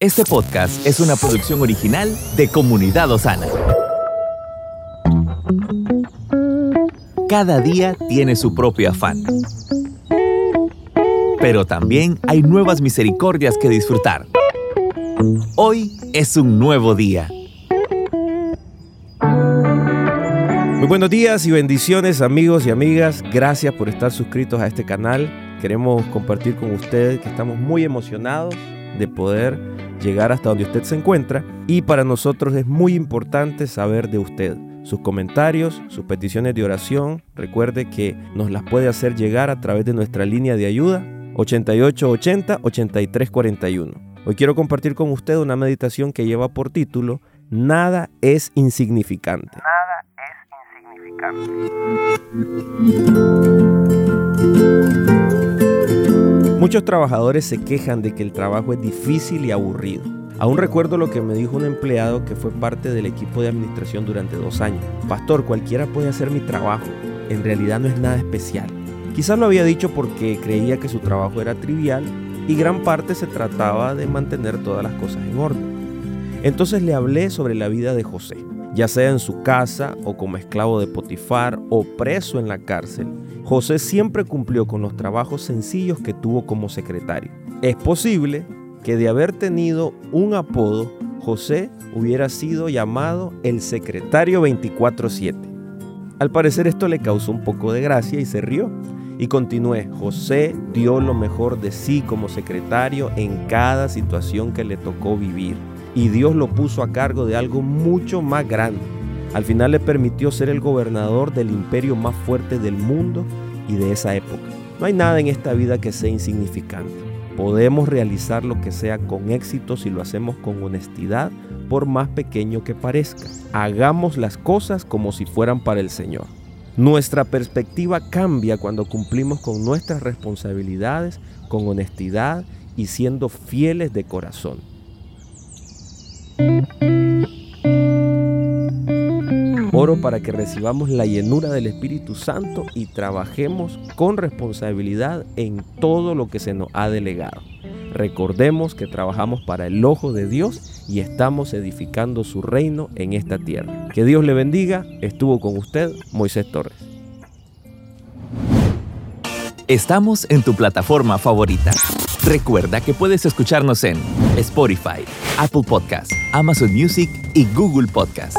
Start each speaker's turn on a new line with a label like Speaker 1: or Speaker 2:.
Speaker 1: Este podcast es una producción original de Comunidad Osana. Cada día tiene su propio afán. Pero también hay nuevas misericordias que disfrutar. Hoy es un nuevo día.
Speaker 2: Muy buenos días y bendiciones amigos y amigas. Gracias por estar suscritos a este canal. Queremos compartir con ustedes que estamos muy emocionados de poder llegar hasta donde usted se encuentra y para nosotros es muy importante saber de usted. Sus comentarios, sus peticiones de oración, recuerde que nos las puede hacer llegar a través de nuestra línea de ayuda 8880-8341. Hoy quiero compartir con usted una meditación que lleva por título Nada es insignificante. Nada es insignificante. Muchos trabajadores se quejan de que el trabajo es difícil y aburrido. Aún recuerdo lo que me dijo un empleado que fue parte del equipo de administración durante dos años. Pastor, cualquiera puede hacer mi trabajo. En realidad no es nada especial. Quizás lo había dicho porque creía que su trabajo era trivial y gran parte se trataba de mantener todas las cosas en orden. Entonces le hablé sobre la vida de José, ya sea en su casa o como esclavo de Potifar o preso en la cárcel. José siempre cumplió con los trabajos sencillos que tuvo como secretario. Es posible que de haber tenido un apodo, José hubiera sido llamado el secretario 24/7. Al parecer esto le causó un poco de gracia y se rió. Y continué, José dio lo mejor de sí como secretario en cada situación que le tocó vivir. Y Dios lo puso a cargo de algo mucho más grande al final le permitió ser el gobernador del imperio más fuerte del mundo y de esa época. No hay nada en esta vida que sea insignificante. Podemos realizar lo que sea con éxito si lo hacemos con honestidad, por más pequeño que parezca. Hagamos las cosas como si fueran para el Señor. Nuestra perspectiva cambia cuando cumplimos con nuestras responsabilidades con honestidad y siendo fieles de corazón. Oro para que recibamos la llenura del Espíritu Santo y trabajemos con responsabilidad en todo lo que se nos ha delegado. Recordemos que trabajamos para el ojo de Dios y estamos edificando su reino en esta tierra. Que Dios le bendiga. Estuvo con usted Moisés Torres.
Speaker 1: Estamos en tu plataforma favorita. Recuerda que puedes escucharnos en Spotify, Apple Podcast, Amazon Music y Google Podcast